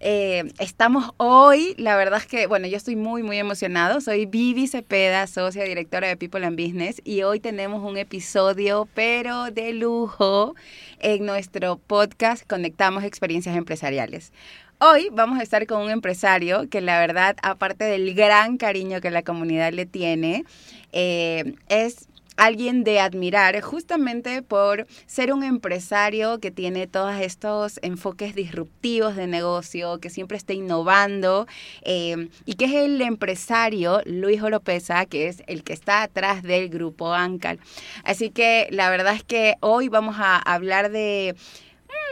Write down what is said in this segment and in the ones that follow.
Eh, estamos hoy, la verdad es que, bueno, yo estoy muy, muy emocionado. Soy Vivi Cepeda, socia directora de People and Business, y hoy tenemos un episodio, pero de lujo, en nuestro podcast Conectamos Experiencias Empresariales. Hoy vamos a estar con un empresario que la verdad, aparte del gran cariño que la comunidad le tiene, eh, es alguien de admirar justamente por ser un empresario que tiene todos estos enfoques disruptivos de negocio, que siempre está innovando eh, y que es el empresario Luis Oropesa, que es el que está atrás del grupo Ancal. Así que la verdad es que hoy vamos a hablar de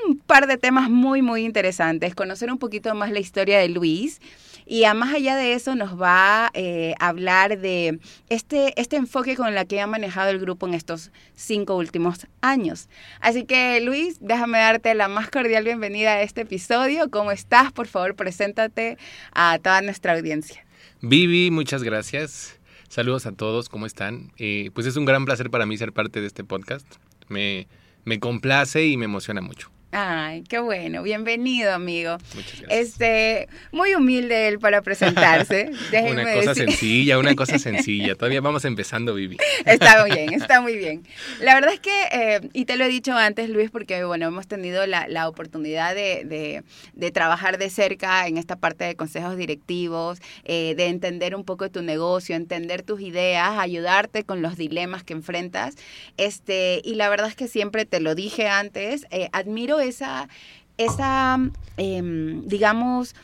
un par de temas muy, muy interesantes, conocer un poquito más la historia de Luis. Y a más allá de eso nos va eh, a hablar de este, este enfoque con el que ha manejado el grupo en estos cinco últimos años. Así que Luis, déjame darte la más cordial bienvenida a este episodio. ¿Cómo estás? Por favor, preséntate a toda nuestra audiencia. Vivi, muchas gracias. Saludos a todos, ¿cómo están? Eh, pues es un gran placer para mí ser parte de este podcast. Me, me complace y me emociona mucho. Ay, qué bueno. Bienvenido, amigo. Muchas gracias. Este, muy humilde él para presentarse. una cosa sencilla, una cosa sencilla. Todavía vamos empezando, Vivi. Está muy bien, está muy bien. La verdad es que, eh, y te lo he dicho antes, Luis, porque bueno, hemos tenido la, la oportunidad de, de, de, trabajar de cerca en esta parte de consejos directivos, eh, de entender un poco tu negocio, entender tus ideas, ayudarte con los dilemas que enfrentas. Este, y la verdad es que siempre te lo dije antes, eh, admiro esa, esa eh, digamos,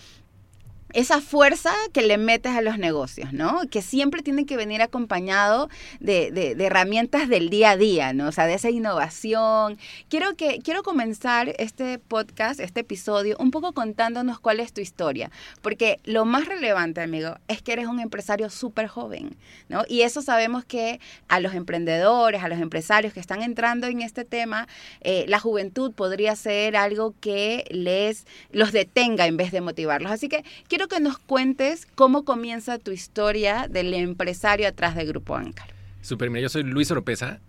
esa fuerza que le metes a los negocios, ¿no? Que siempre tiene que venir acompañado de, de, herramientas del día a día, ¿no? O sea, de esa innovación. Quiero, que, quiero comenzar este podcast, este episodio, un poco contándonos cuál es tu historia, porque lo más relevante, amigo, es que eres un empresario súper joven, ¿no? Y eso sabemos que a los emprendedores, a los empresarios que están entrando en este tema, eh, la juventud podría ser algo que les los detenga en vez de motivarlos. Así que quiero que nos cuentes cómo comienza tu historia del empresario atrás del Grupo Ancar. Super, mira, yo soy Luis Oropesa.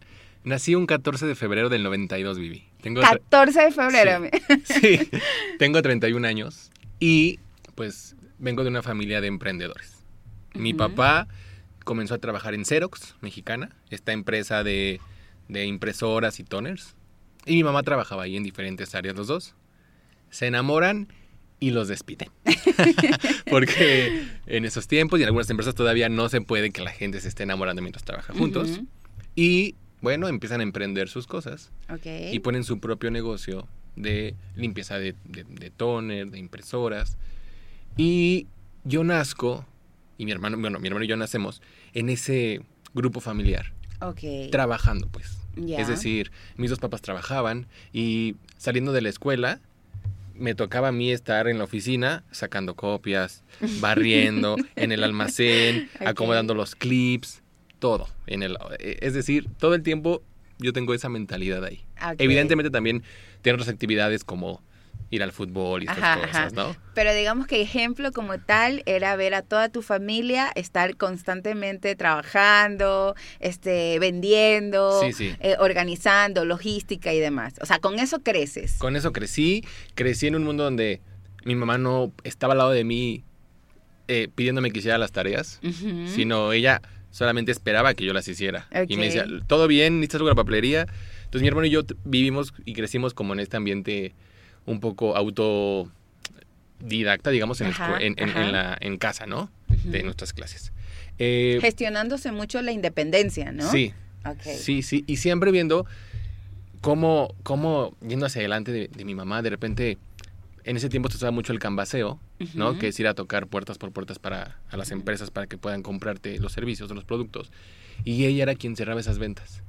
Nací un 14 de febrero del 92, Vivi. Tengo 14 de febrero. Sí, sí, tengo 31 años y pues vengo de una familia de emprendedores. Mi uh -huh. papá comenzó a trabajar en Xerox, mexicana, esta empresa de, de impresoras y toners. Y mi mamá trabajaba ahí en diferentes áreas los dos. Se enamoran y los despiden. Porque en esos tiempos y en algunas empresas todavía no se puede que la gente se esté enamorando mientras trabaja juntos. Uh -huh. Y bueno, empiezan a emprender sus cosas okay. y ponen su propio negocio de limpieza de, de, de, toner, de impresoras. Y yo nazco, y mi hermano, bueno, mi hermano y yo nacemos en ese grupo familiar. Okay. Trabajando, pues. Yeah. Es decir, mis dos papás trabajaban y saliendo de la escuela, me tocaba a mí estar en la oficina sacando copias, barriendo, en el almacén, okay. acomodando los clips, todo. En el, es decir, todo el tiempo yo tengo esa mentalidad ahí. Okay. Evidentemente también tiene otras actividades como ir al fútbol y estas ajá, cosas, ajá. ¿no? Pero digamos que ejemplo como tal era ver a toda tu familia estar constantemente trabajando, este, vendiendo, sí, sí. Eh, organizando, logística y demás. O sea, con eso creces. Con eso crecí, crecí en un mundo donde mi mamá no estaba al lado de mí eh, pidiéndome que hiciera las tareas, uh -huh. sino ella solamente esperaba que yo las hiciera. Okay. Y me decía, todo bien, necesitas la papelería. Entonces mi hermano y yo vivimos y crecimos como en este ambiente un poco autodidacta, digamos, en, ajá, en, en, en, la, en casa, ¿no? Uh -huh. De nuestras clases. Eh, Gestionándose mucho la independencia, ¿no? Sí. Okay. Sí, sí. Y siempre viendo cómo, cómo yendo hacia adelante de, de, mi mamá, de repente, en ese tiempo se usaba mucho el canvaseo, uh -huh. ¿no? Que es ir a tocar puertas por puertas para a las empresas para que puedan comprarte los servicios o los productos. Y ella era quien cerraba esas ventas.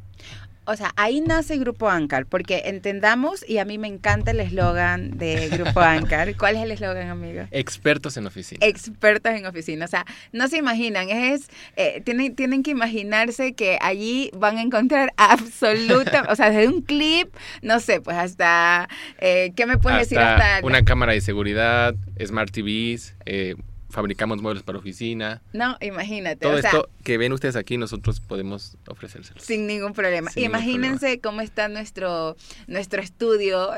O sea, ahí nace Grupo Ancar, porque entendamos, y a mí me encanta el eslogan de Grupo Ancar. ¿Cuál es el eslogan, amigo? Expertos en oficina. Expertos en oficina. O sea, no se imaginan, es, eh, tienen, tienen que imaginarse que allí van a encontrar absoluta, o sea, desde un clip, no sé, pues hasta, eh, ¿qué me puedes decir? Hasta Hasta una cámara de seguridad, Smart TVs, eh, fabricamos muebles para oficina. No, imagínate. Todo o sea, esto que ven ustedes aquí, nosotros podemos ofrecérselos. Sin ningún problema. Sin ningún Imagínense cómo está nuestro, nuestro estudio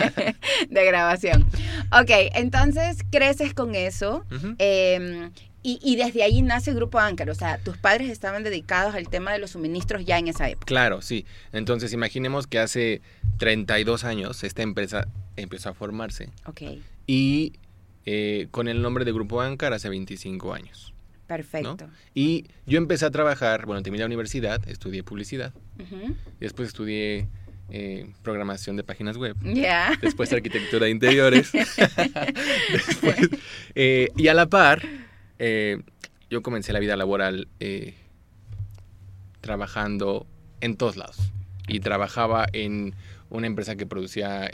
de grabación. Ok, entonces creces con eso. Eh, y, y desde ahí nace Grupo Ancar. O sea, tus padres estaban dedicados al tema de los suministros ya en esa época. Claro, sí. Entonces imaginemos que hace 32 años esta empresa empezó a formarse Ok, y eh, con el nombre de Grupo Ancar hace 25 años. perfecto. Y yo empecé a trabajar, bueno, terminé la universidad, estudié publicidad, después estudié eh, programación de páginas web, Ya. después arquitectura de interiores, después, eh, y a la par, yo comencé la vida laboral trabajando en todos lados. Y trabajaba en una empresa que producía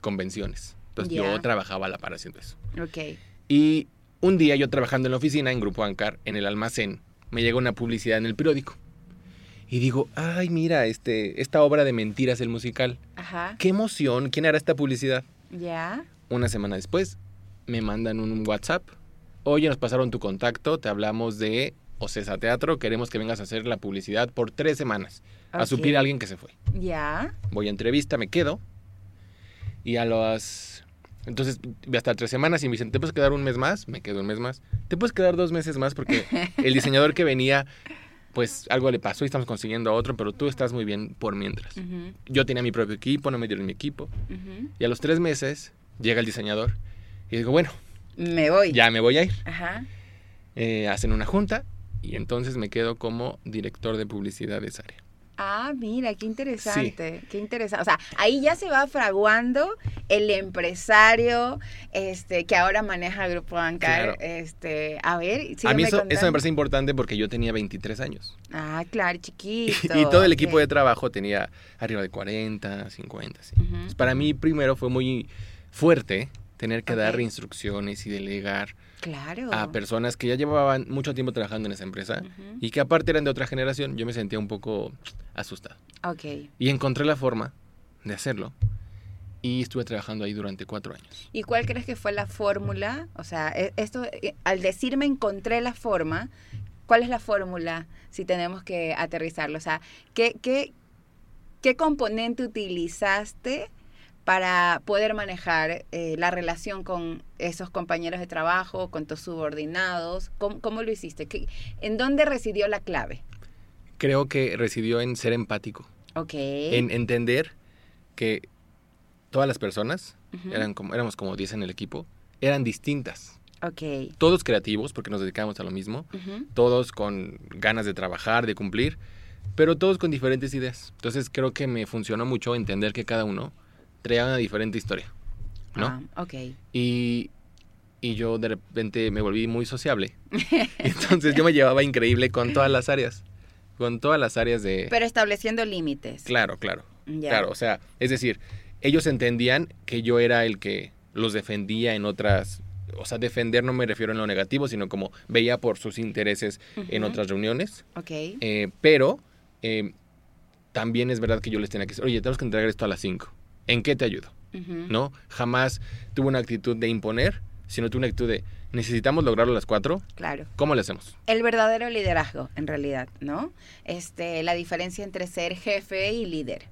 convenciones. Entonces yo trabajaba a la par haciendo eso. Ok. Y un día yo trabajando en la oficina, en Grupo Ancar, en el almacén, me llega una publicidad en el periódico. Y digo, ay, mira, este, esta obra de mentiras, el musical. Ajá. ¡Qué emoción! ¿Quién hará esta publicidad? Ya. Una semana después, me mandan un WhatsApp. Oye, nos pasaron tu contacto, te hablamos de Ocesa Teatro, queremos que vengas a hacer la publicidad por tres semanas. A suplir a alguien que se fue. Ya. Voy a entrevista, me quedo. Y a las... Entonces voy a estar tres semanas y me dicen, ¿te puedes quedar un mes más? Me quedo un mes más. ¿Te puedes quedar dos meses más? Porque el diseñador que venía, pues algo le pasó y estamos consiguiendo a otro, pero tú estás muy bien por mientras. Yo tenía mi propio equipo, no me dieron mi equipo. Y a los tres meses llega el diseñador y digo, bueno, Me voy. ya me voy a ir. Ajá. Eh, hacen una junta y entonces me quedo como director de publicidad de esa área. Ah, mira, qué interesante, qué interesante. O sea, ahí ya se va fraguando el empresario este, que ahora maneja el Grupo Bancar. Claro. Este, a ver, a mí eso, eso me parece importante porque yo tenía 23 años. Ah, claro, chiquito. y todo el equipo de trabajo tenía arriba de 40, 50, sí. Entonces, para mí primero fue muy fuerte tener que dar instrucciones y delegar Claro. a personas que ya llevaban mucho tiempo trabajando en esa empresa y que aparte eran de otra generación. Yo me sentía un poco asustado. Ok. Y encontré la forma de hacerlo. Y estuve trabajando ahí durante cuatro años. ¿Y cuál crees que fue la fórmula? O sea, e- esto, eh, al decirme encontré la forma, ¿cuál es la fórmula si tenemos que aterrizarlo? O sea, ¿qué, qué, qué componente utilizaste para poder manejar eh, la relación con esos compañeros de trabajo, con tus subordinados? ¿Cómo, cómo lo hiciste? ¿Qué- ¿En dónde residió la clave? Creo que residió en ser empático, Ok. en entender que todas las personas, eran como, éramos como 10 en el equipo, eran distintas. Ok. Todos creativos, porque nos dedicábamos a lo mismo, todos con ganas de trabajar, de cumplir, pero todos con diferentes ideas. Entonces creo que me funcionó mucho entender que cada uno traía una diferente historia, ¿no? Ah, ok. Y, y yo de repente me volví muy sociable. Entonces yo me llevaba increíble con todas las áreas, con todas las áreas de... Pero estableciendo límites. Claro, claro, claro. O sea, es decir, ellos entendían que yo era el que los defendía en otras... O sea, defender no me refiero en lo negativo, sino como veía por sus intereses en otras reuniones. Ok. Eh, pero eh, también es verdad que yo les tenía que decir, oye, tenemos que entregar esto a las 5. ¿En qué te ayudo? ¿No? Jamás tuve una actitud de imponer, sino tuve una actitud de, necesitamos lograrlo a las 4, Claro. ¿cómo le hacemos? El verdadero liderazgo, en realidad, ¿no? Este, la diferencia entre ser jefe y líder.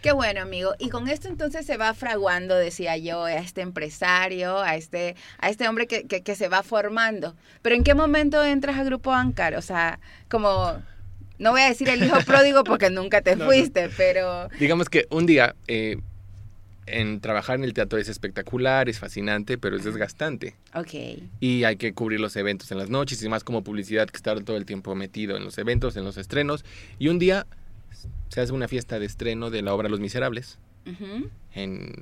Qué bueno, amigo. Y con esto entonces se va fraguando, decía yo, a este empresario, a este, a este hombre que, que, que se va formando. Pero ¿en qué momento entras al grupo Ancar? O sea, como, no voy a decir el hijo pródigo porque nunca te No, no. fuiste, pero... Digamos que un día, eh, en trabajar en el teatro es espectacular, es fascinante, pero es desgastante. Ok. Y hay que cubrir los eventos en las noches y más como publicidad que estar todo el tiempo metido en los eventos, en los estrenos. Y un día se hace una fiesta de estreno de la obra Los Miserables. Ujú. En,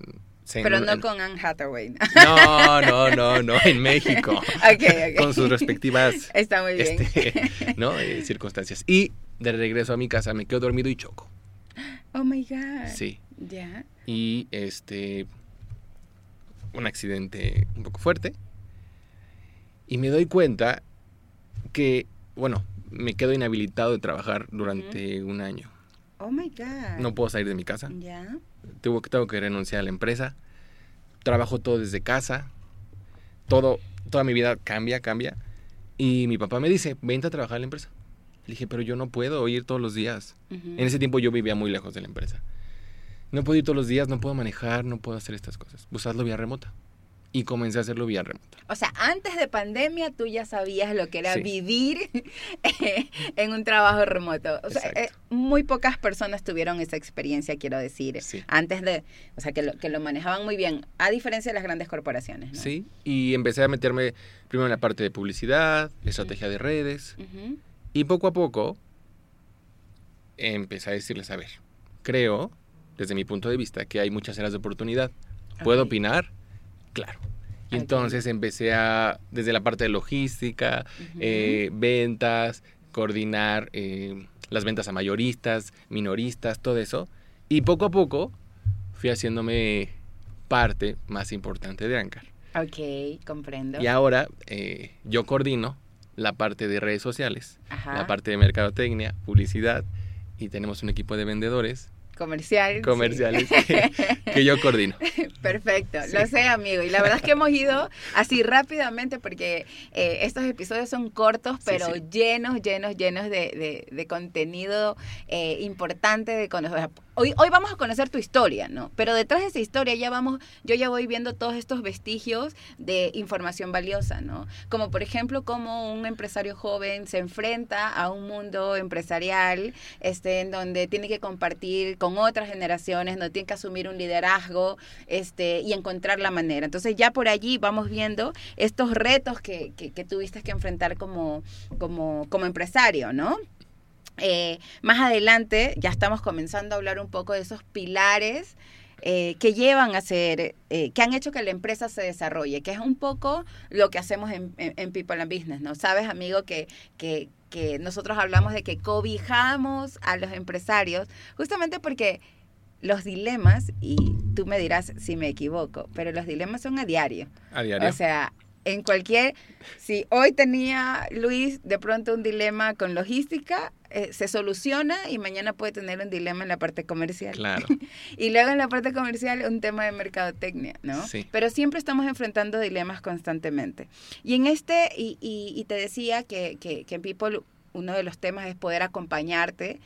Pero en- no en- con Anne Hathaway. No, no, no, no, en México. ok, ok. Con sus respectivas Está muy bien. este, ¿no? Eh, circunstancias. Y de regreso a mi casa me quedo dormido y choco. Oh my God. Sí. Ya. Y este. Un accidente un poco fuerte. Y me doy cuenta que, bueno, me quedo inhabilitado de trabajar durante un año. Oh my God. No puedo salir de mi casa. Ya. Tengo, que- tengo que renunciar a la empresa. Trabajo todo desde casa. Todo, toda mi vida cambia, cambia. Y mi papá me dice, vente a trabajar en la empresa. Le dije, pero yo no puedo ir todos los días. En ese tiempo yo vivía muy lejos de la empresa. No puedo ir todos los días, no puedo manejar, no puedo hacer estas cosas. Pues hazlo vía remota. Y comencé a hacerlo vía remota. O sea, antes de pandemia tú ya sabías lo que era Sí. vivir en un trabajo remoto. O sea, eh, muy pocas personas tuvieron esa experiencia, quiero decir, Sí. antes de, o sea, que lo, que lo manejaban muy bien, a diferencia de las grandes corporaciones. ¿no? Sí. Y empecé a meterme primero en la parte de publicidad, estrategia de redes. Y poco a poco empecé a decirles, a ver, creo, desde mi punto de vista, que hay muchas áreas de oportunidad. ¿Puedo opinar? Claro. Y entonces empecé a, desde la parte de logística, eh, ventas, coordinar eh, las ventas a mayoristas, minoristas, todo eso. Y poco a poco fui haciéndome parte más importante de Ancar. Ok, comprendo. Y ahora eh, yo coordino la parte de redes sociales, Ajá. la parte de mercadotecnia, publicidad y tenemos un equipo de vendedores Comercial. sí. comerciales que, que yo coordino. Perfecto, Sí. lo sé amigo. Y la verdad es que hemos ido así rápidamente porque eh, estos episodios son cortos, pero sí. llenos, llenos, llenos de, de- de contenido eh, importante de conocer. Hoy, hoy vamos a conocer tu historia, ¿no? Pero detrás de esa historia ya vamos, yo ya voy viendo todos estos vestigios de información valiosa, ¿no? Como por ejemplo, cómo un empresario joven se enfrenta a un mundo empresarial este, en donde tiene que compartir con otras generaciones, no tiene que asumir un liderazgo este, y encontrar la manera. Entonces ya por allí vamos viendo estos retos que, que, que tuviste que enfrentar como, como, como empresario, ¿no? Eh, más adelante ya estamos comenzando a hablar un poco de esos pilares eh, que llevan a ser, eh, que han hecho que la empresa se desarrolle, que es un poco lo que hacemos en, en- en People and Business, ¿no? Sabes, amigo, que, que, que nosotros hablamos de que cobijamos a los empresarios justamente porque los dilemas, y tú me dirás si me equivoco, pero los dilemas son a diario. A diario. O sea, en cualquier, si hoy tenía Luis de pronto un dilema con logística, eh, se soluciona y mañana puede tener un dilema en la parte comercial. claro. Y luego en la parte comercial un tema de mercadotecnia, ¿no? Sí. Pero siempre estamos enfrentando dilemas constantemente. Y en este, y, y- y te decía que, que, que en People uno de los temas es poder acompañarte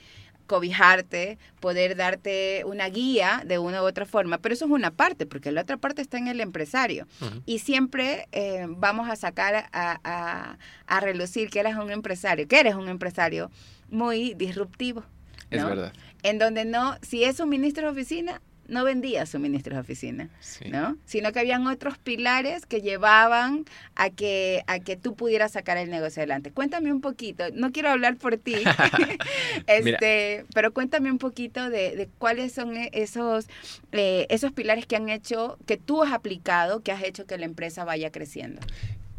cobijarte, poder darte una guía de una u otra forma, pero eso es una parte, porque la otra parte está en el empresario. Y siempre eh, vamos a sacar a, a, a relucir que eres un empresario, que eres un empresario muy disruptivo. Es ¿no? verdad. En donde no, si es un ministro de oficina, no vendía suministros de oficina, Sí. ¿no? Sino que habían otros pilares que llevaban a que, a que tú pudieras sacar el negocio adelante. Cuéntame un poquito, no quiero hablar por ti, este, pero cuéntame un poquito de, de cuáles son e- esos, eh, esos pilares que han hecho, que tú has aplicado, que has hecho que la empresa vaya creciendo.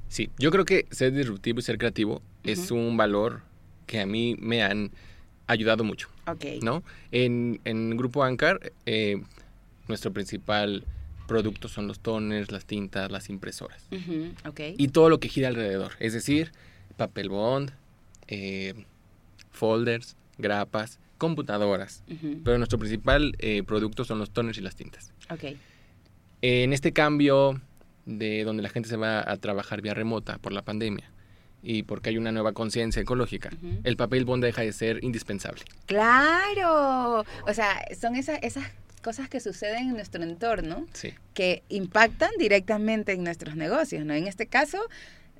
Sí, yo creo que ser disruptivo y ser creativo es un valor que a mí me han ayudado mucho. ¿no? En, en Grupo Ancar, eh, nuestro principal producto son los toners, las tintas, las impresoras. Ujú, ok. Y todo lo que gira alrededor, es decir, papel bond, eh, folders, grapas, computadoras. Pero nuestro principal eh, producto son los toners y las tintas. ok. En este cambio de donde la gente se va a trabajar vía remota por la pandemia y porque hay una nueva conciencia ecológica, el papel bond deja de ser indispensable. Claro. O sea, son esas, esas cosas que suceden en nuestro entorno Sí, que impactan directamente en nuestros negocios, ¿no? En este caso,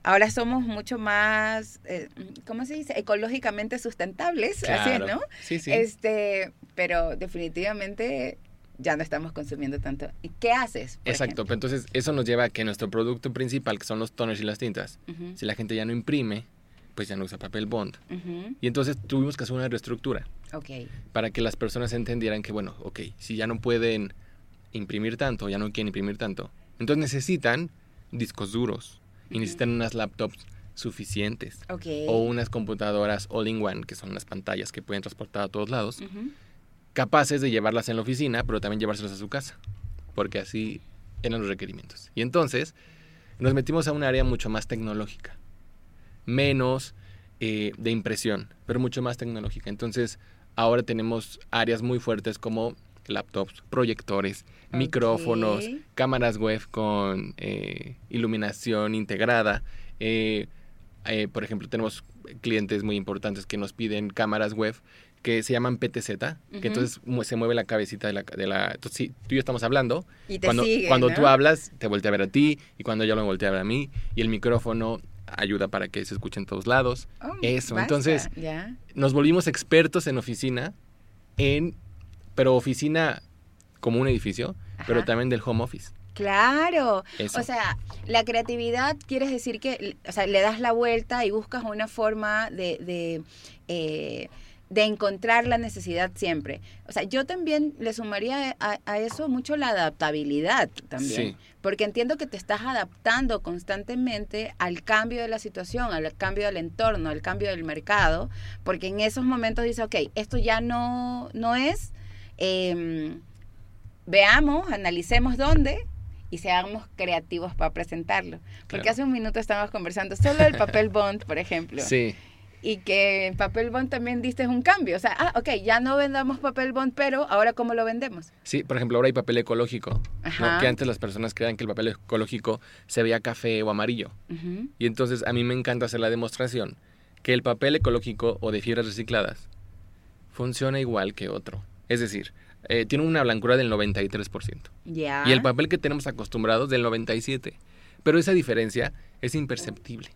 ahora somos mucho más, eh, ¿cómo se dice? Ecológicamente sustentables, así es, claro. ¿no? Sí, sí. Este, pero definitivamente ya no estamos consumiendo tanto. ¿Y qué haces? Exacto, pero entonces eso nos lleva a que nuestro producto principal, que son los toners y las tintas, si la gente ya no imprime, pues ya no usa papel bond. ujú, Y entonces tuvimos que hacer una reestructura para que las personas entendieran que, bueno, ok, si ya no pueden imprimir tanto, ya no quieren imprimir tanto, entonces necesitan discos duros y Ujú. necesitan unas laptops suficientes Ok. o unas computadoras all-in-one, que son unas pantallas que pueden transportar a todos lados. Capaces de llevarlas en la oficina, pero también llevárselas a su casa, porque así eran los requerimientos. Y entonces nos metimos a un área mucho más tecnológica, menos eh, de impresión, pero mucho más tecnológica. Entonces ahora tenemos áreas muy fuertes como laptops, proyectores, micrófonos, cámaras web con eh, iluminación integrada. eh, eh, por ejemplo, tenemos clientes muy importantes que nos piden cámaras web que se llaman PTZ, que entonces se mueve la cabecita de la... De la entonces, sí, tú y yo estamos hablando. Y te cuando sigue, cuando ¿no? tú hablas, te voltea a ver a ti, y cuando yo me voltea a ver a mí, y el micrófono ayuda para que se escuche en todos lados. Oh, Eso, basta, entonces- Ya. Nos volvimos expertos en oficina, en, pero oficina como un edificio, pero también del home office. Claro. Eso. O sea, la creatividad quieres decir que o sea, le das la vuelta y buscas una forma de, de, eh, de encontrar la necesidad siempre. O sea, yo también le sumaría a, a eso mucho la adaptabilidad también. Sí. Porque entiendo que te estás adaptando constantemente al cambio de la situación, al cambio del entorno, al cambio del mercado, porque en esos momentos dices, ok, esto ya no, no es, em, veamos, analicemos dónde y seamos creativos para presentarlo. Porque Claro. hace un minuto estábamos conversando solo del papel bond, por ejemplo, Sí, y que en papel bond también diste un cambio. O sea, ah, ok, ya no vendamos papel bond, pero ahora ¿cómo lo vendemos? sí, por ejemplo, ahora hay papel ecológico, ¿no? Que antes las personas creían que el papel ecológico se veía café o amarillo. Ujú. Y entonces a mí me encanta hacer la demostración que el papel ecológico o de fibras recicladas funciona igual que otro. Es decir, eh, tiene una blancura del 93%. Ya. Y el papel que tenemos acostumbrados del 97%. Pero esa diferencia es imperceptible.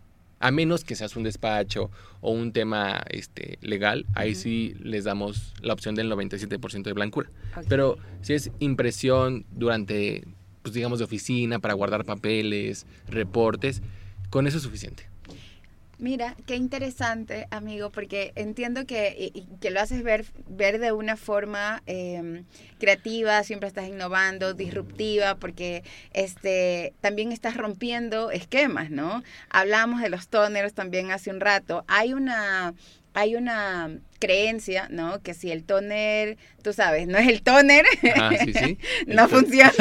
A menos que seas un despacho o un tema este, legal, ahí sí les damos la opción del 97% de blancura. Pero si es impresión durante, pues digamos, de oficina, para guardar papeles, reportes, con eso es suficiente. Mira, qué interesante, amigo, porque entiendo que, y- y que lo haces ver, ver de una forma eh, creativa, siempre estás innovando, disruptiva, porque este también estás rompiendo esquemas, ¿no? Hablamos de los toners también hace un rato. Hay una hay una creencia, ¿no? Que si el toner, tú sabes, no es el toner, Ah, sí, sí. El no funciona,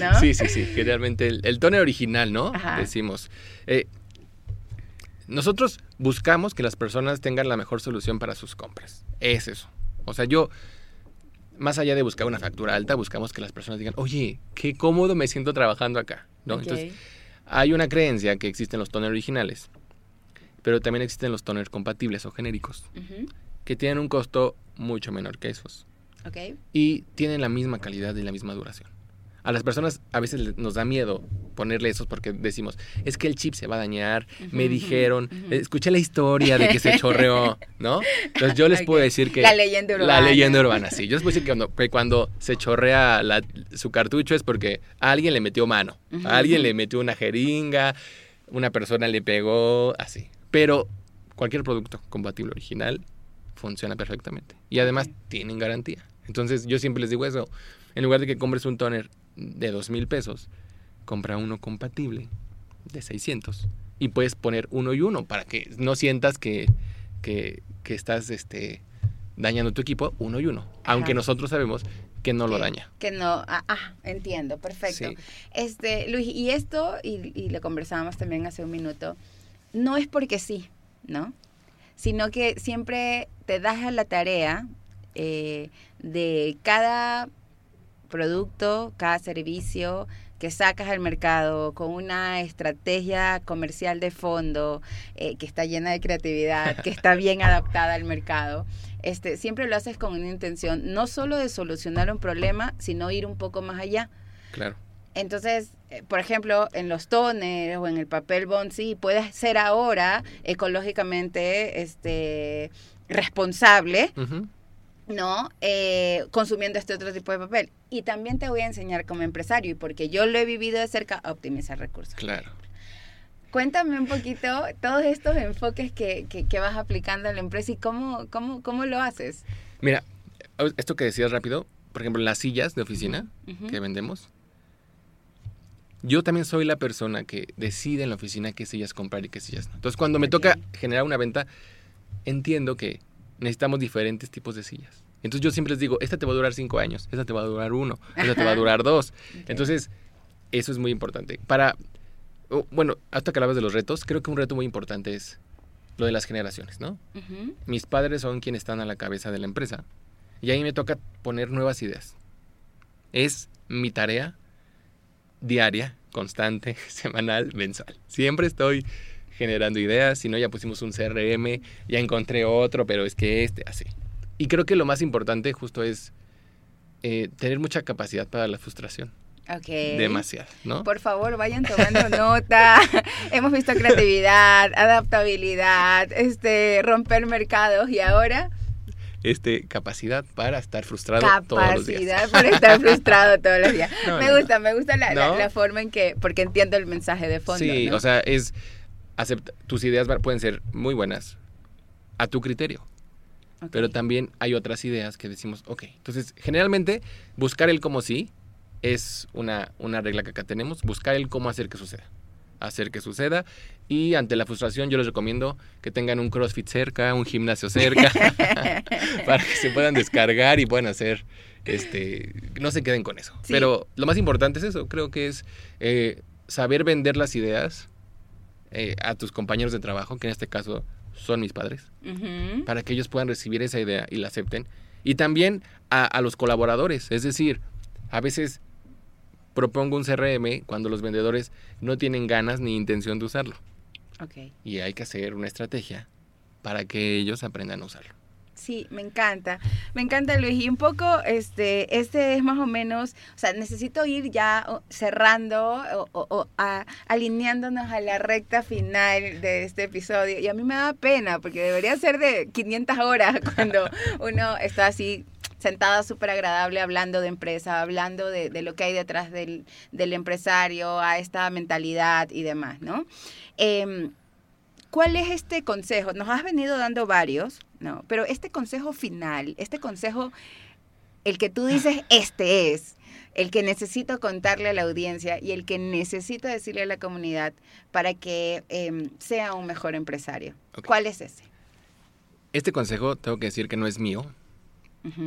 ¿no? Sí, sí, sí. Generalmente el, el toner original, ¿no? Ajá. Decimos. Eh, nosotros buscamos que las personas tengan la mejor solución para sus compras. Es eso. O sea, yo, más allá de buscar una factura alta, buscamos que las personas digan, oye, qué cómodo me siento trabajando acá. ¿no? Entonces, hay una creencia que existen los toners originales, pero también existen los toners compatibles o genéricos, que tienen un costo mucho menor que esos y tienen la misma calidad y la misma duración. A las personas a veces nos da miedo ponerle esos porque decimos, es que el chip se va a dañar, me dijeron, eh, escuché la historia de que se chorreó, ¿no? Entonces yo les puedo decir que... La leyenda urbana. La leyenda urbana, sí. Yo les puedo decir que cuando, que cuando se chorrea la- su cartucho es porque a alguien le metió mano, a alguien le metió una jeringa, una persona le pegó, así. Pero cualquier producto compatible original funciona perfectamente. Y además tienen garantía. Entonces yo siempre les digo eso. En lugar de que compres un toner de dos mil pesos, compra uno compatible de 600 y puedes poner uno y uno para que no sientas que, que, que estás este, dañando tu equipo uno y uno. Aunque nosotros sabemos que no lo daña. Que no, ah, ah, entiendo, perfecto. Sí. Este, Luis, y esto, y, y lo conversábamos también hace un minuto, no es porque sí, ¿no? Sino que siempre te das a la tarea eh, de cada producto, cada servicio que sacas al mercado con una estrategia comercial de fondo eh, que está llena de creatividad, que está bien adaptada al mercado, este, siempre lo haces con una intención no solo de solucionar un problema, sino ir un poco más allá. Claro. Entonces, eh, por ejemplo, en los toners o en el papel bond, sí, puedes ser ahora ecológicamente este, responsable, Ujú. ¿No? Eh, consumiendo este otro tipo de papel. Y también te voy a enseñar como empresario, y porque yo lo he vivido de cerca, a optimizar recursos. Claro. Cuéntame un poquito todos estos enfoques que, que, que vas aplicando en la empresa y cómo, cómo, cómo lo haces. Mira, esto que decías rápido, por ejemplo, las sillas de oficina Ujú. que vendemos. Yo también soy la persona que decide en la oficina qué sillas comprar y qué sillas no. Entonces, cuando me toca generar una venta, entiendo que necesitamos diferentes tipos de sillas. Entonces yo siempre les digo, esta te va a durar cinco años, esta te va a durar uno, esta te va a durar dos. Entonces, eso es muy importante. Para, oh, bueno, hasta que hablabas de los retos, creo que un reto muy importante es lo de las generaciones, ¿no? Ujú. Mis padres son quienes están a la cabeza de la empresa y ahí me toca poner nuevas ideas. Es mi tarea diaria, constante, semanal, mensual. Siempre estoy generando ideas, si no ya pusimos un CRM, ya encontré otro, pero es que este, así. Y creo que lo más importante justo es eh, tener mucha capacidad para la frustración. Ok. Demasiado, ¿no? Por favor, vayan tomando nota. Hemos visto creatividad, adaptabilidad, este, romper mercados y ahora Este, capacidad para estar frustrado todos los días. capacidad para estar frustrado todos los días. No, me no, no. gusta, me gusta la, la- forma en que, porque entiendo el mensaje de fondo. Sí, o sea, es acepta, tus ideas pueden ser muy buenas a tu criterio, pero también hay otras ideas que decimos, ok, entonces generalmente buscar el cómo sí es una, una regla que acá tenemos, buscar el cómo hacer que suceda, hacer que suceda y ante la frustración yo les recomiendo que tengan un CrossFit cerca, un gimnasio cerca, para que se puedan descargar y puedan hacer, este, no se queden con eso. Sí. Pero lo más importante es eso, creo que es eh, saber vender las ideas eh, a tus compañeros de trabajo, que en este caso son mis padres, para que ellos puedan recibir esa idea y la acepten. Y también a, a los colaboradores, es decir, a veces propongo un CRM cuando los vendedores no tienen ganas ni intención de usarlo. Y hay que hacer una estrategia para que ellos aprendan a usarlo. Sí, me encanta. Me encanta, Luis. Y un poco, este, este es más o menos, o sea, necesito ir ya cerrando o, o- alineándonos a la recta final de este episodio. Y a mí me da pena, porque debería ser de 500 horas cuando uno está así sentada súper agradable hablando de empresa, hablando de, de lo que hay detrás del, del empresario, a esta mentalidad y demás, ¿no? Em, ¿Cuál es este consejo? Nos has venido dando varios, ¿no? Pero este consejo final, este consejo, el que tú dices, este es, el que necesito contarle a la audiencia y el que necesito decirle a la comunidad para que em, sea un mejor empresario. ¿Cuál es ese? Este consejo tengo que decir que no es mío.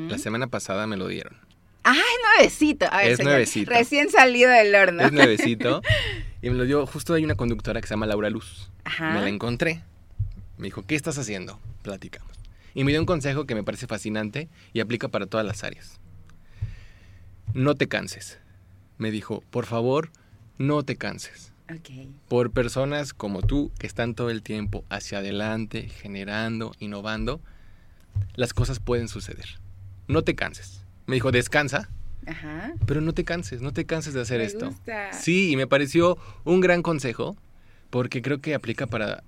La semana pasada me lo dieron. Ah, es nuevecito. A ver, Es señor, nuevecito. Recién salido del horno. Es nuevecito. y me lo dio, justo hay una conductora que se llama Laura Luz. Ajá. Me la encontré. Me dijo, ¿qué estás haciendo? Platicamos. Y me dio un consejo que me parece fascinante y aplica para todas las áreas. No te canses. Me dijo, por favor, no te canses. Ok. Por personas como tú que están todo el tiempo hacia adelante, generando, innovando, las cosas pueden suceder. No te canses. Me dijo, descansa, Ajá. pero no te canses, no te canses de hacer Me esto. gusta. Sí, y me pareció un gran consejo porque creo que aplica para,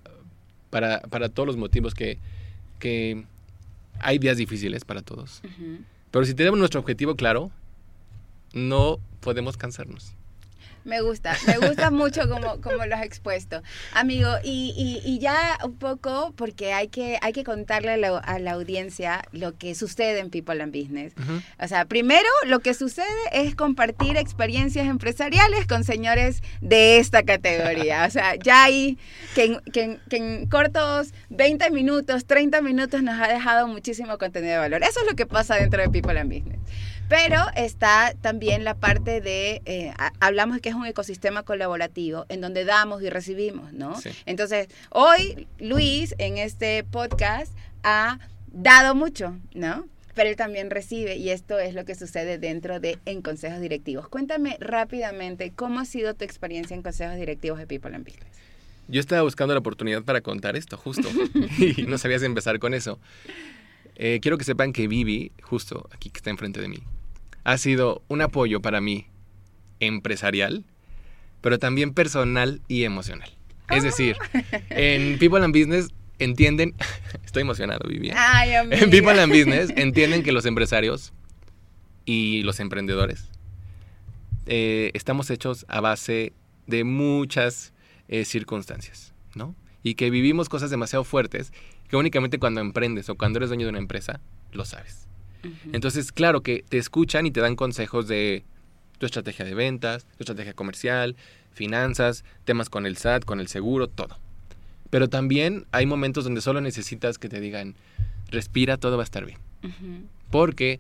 para, para todos los motivos que, que hay días difíciles para todos. Pero si tenemos nuestro objetivo claro, no podemos cansarnos. Me gusta, me gusta mucho como, como lo has expuesto. Amigo, y, y, y ya un poco, porque hay que, hay que contarle a la, a la audiencia lo que sucede en People and Business. O sea, primero lo que sucede es compartir experiencias empresariales con señores de esta categoría. O sea, ya hay que que que en cortos 20 minutos, 30 minutos nos ha dejado muchísimo contenido de valor. Eso es lo que pasa dentro de People and Business. Pero está también la parte de, eh, ha- hablamos que es un ecosistema colaborativo en donde damos y recibimos, ¿no? Sí. Entonces, hoy Luis en este podcast ha dado mucho, ¿no? Pero él también recibe y esto es lo que sucede dentro de en consejos directivos. Cuéntame rápidamente cómo ha sido tu experiencia en consejos directivos de People and Business. Yo estaba buscando la oportunidad para contar esto, justo. y no sabías empezar con eso. Eh, quiero que sepan que Vivi, justo aquí que está enfrente de mí, ha sido un apoyo para mí empresarial, pero también personal y emocional. Es decir, en People and Business entienden, estoy emocionado, Vivi. ¿eh? Ay, amiga. En People and Business entienden que los empresarios y los emprendedores eh, estamos hechos a base de muchas eh, circunstancias, ¿no? Y que vivimos cosas demasiado fuertes que únicamente cuando emprendes o cuando eres dueño de una empresa lo sabes. Entonces, claro que te escuchan y te dan consejos de tu estrategia de ventas, tu estrategia comercial, finanzas, temas con el SAT, con el seguro, todo. Pero también hay momentos donde solo necesitas que te digan, respira, todo va a estar bien. Porque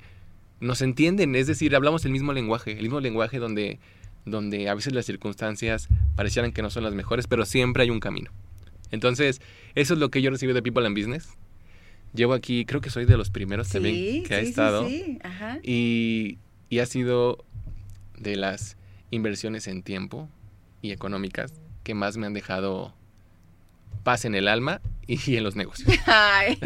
nos entienden, es decir, hablamos el mismo lenguaje, el mismo lenguaje donde, donde a veces las circunstancias parecieran que no son las mejores, pero siempre hay un camino. Entonces, eso es lo que yo recibí de People and Business. Llevo aquí, creo que soy de los primeros también que ha estado. Sí, Ajá. Y, y ha sido de las inversiones en tiempo y económicas que más me han dejado paz en el alma y en los negocios. Ay,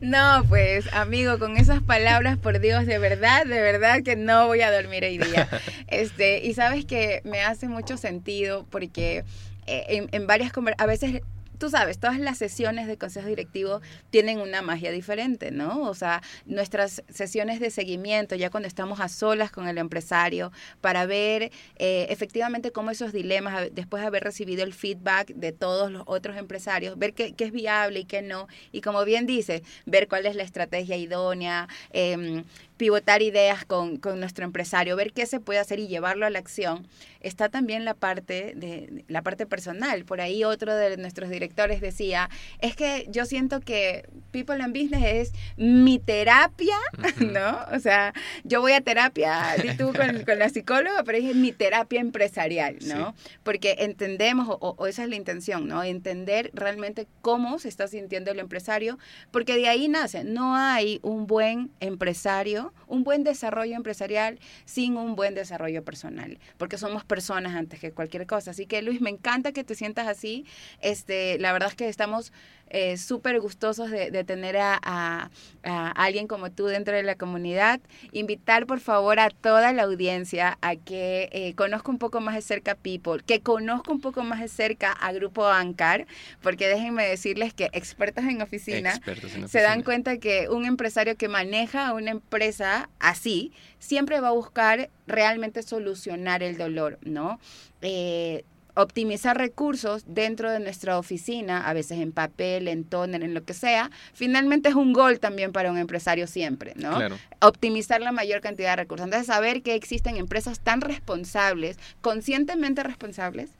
no, pues amigo, con esas palabras, por Dios, de verdad, de verdad que no voy a dormir hoy día. Este, y sabes que me hace mucho sentido porque eh, en, en varias a veces tú sabes, todas las sesiones de consejo directivo tienen una magia diferente, ¿no? O sea, nuestras sesiones de seguimiento, ya cuando estamos a solas con el empresario, para ver eh, efectivamente cómo esos dilemas, después de haber recibido el feedback de todos los otros empresarios, ver qué, es viable y qué no, y como bien dice, ver cuál es la estrategia idónea, eh, pivotar ideas con, con, nuestro empresario, ver qué se puede hacer y llevarlo a la acción, está también la parte de la parte personal. Por ahí otro de nuestros directores decía, es que yo siento que People and Business es mi terapia, ¿no? O sea, yo voy a terapia, y tú con, con, la psicóloga, pero es mi terapia empresarial, ¿no? Porque entendemos, o, o esa es la intención, ¿no? Entender realmente cómo se está sintiendo el empresario, porque de ahí nace, no hay un buen empresario un buen desarrollo empresarial sin un buen desarrollo personal, porque somos personas antes que cualquier cosa. Así que Luis, me encanta que te sientas así. Este, la verdad es que estamos eh, súper gustosos de, tener a, alguien como tú dentro de la comunidad. Invitar, por favor, a toda la audiencia a que eh, conozca un poco más de cerca People, que conozca un poco más de cerca a Grupo Ancar, porque déjenme decirles que expertos en oficina, se dan cuenta que un empresario que maneja una empresa así, siempre va a buscar realmente solucionar el dolor, ¿no? Eh, optimizar recursos dentro de nuestra oficina, a veces en papel, en toner, en lo que sea, finalmente es un gol también para un empresario siempre, ¿no? Optimizar la mayor cantidad de recursos. Entonces, saber que existen empresas tan responsables, conscientemente responsables,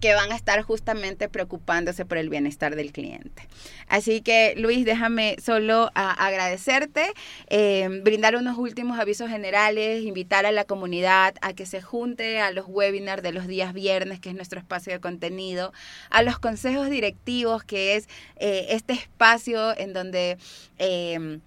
que van a estar justamente preocupándose por el bienestar del cliente. Así que Luis, déjame solo agradecerte, eh, brindar unos últimos avisos generales, invitar a la comunidad a que se junte a los webinars de los días viernes, que es nuestro espacio de contenido, a los consejos directivos, que es eh, este espacio en donde... Eh,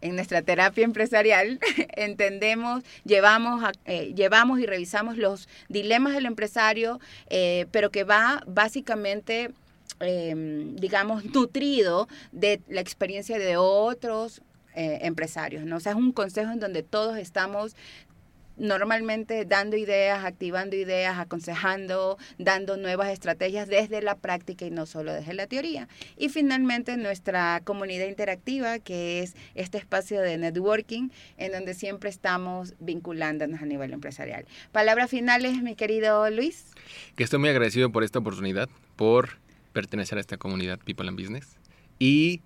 en nuestra terapia empresarial entendemos, llevamos, eh, llevamos y revisamos los dilemas del empresario, eh, pero que va básicamente, em, digamos, nutrido de la experiencia de otros eh, empresarios, ¿no? O sea, es un consejo en donde todos estamos normalmente dando ideas, activando ideas, aconsejando, dando nuevas estrategias desde la práctica y no solo desde la teoría. Y finalmente nuestra comunidad interactiva, que es este espacio de networking en donde siempre estamos vinculándonos a nivel empresarial. Palabras finales, mi querido Luis. Que estoy muy agradecido por esta oportunidad, por pertenecer a esta comunidad People and Business y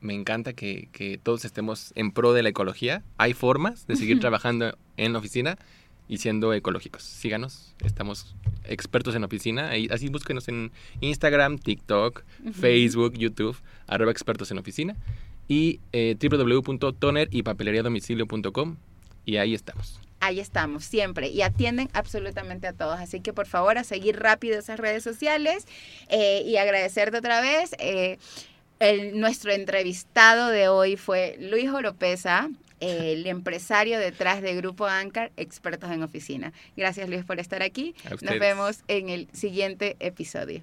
me encanta que, que, todos estemos en pro de la ecología. Hay formas de seguir trabajando en la oficina y siendo ecológicos. Síganos, estamos expertos en oficina. Así búsquenos en Instagram, TikTok, Facebook, YouTube, arroba expertos en oficina y eh, www.toner y papeleriadomicilio.com y ahí estamos. Ahí estamos, siempre. Y atienden absolutamente a todos. Así que por favor a seguir rápido esas redes sociales eh, y agradecerte otra vez. Eh, el, nuestro entrevistado de hoy fue Luis Oropesa, el empresario detrás de Grupo Ancar, expertos en oficina. Gracias Luis por estar aquí. Nos vemos en el siguiente episodio.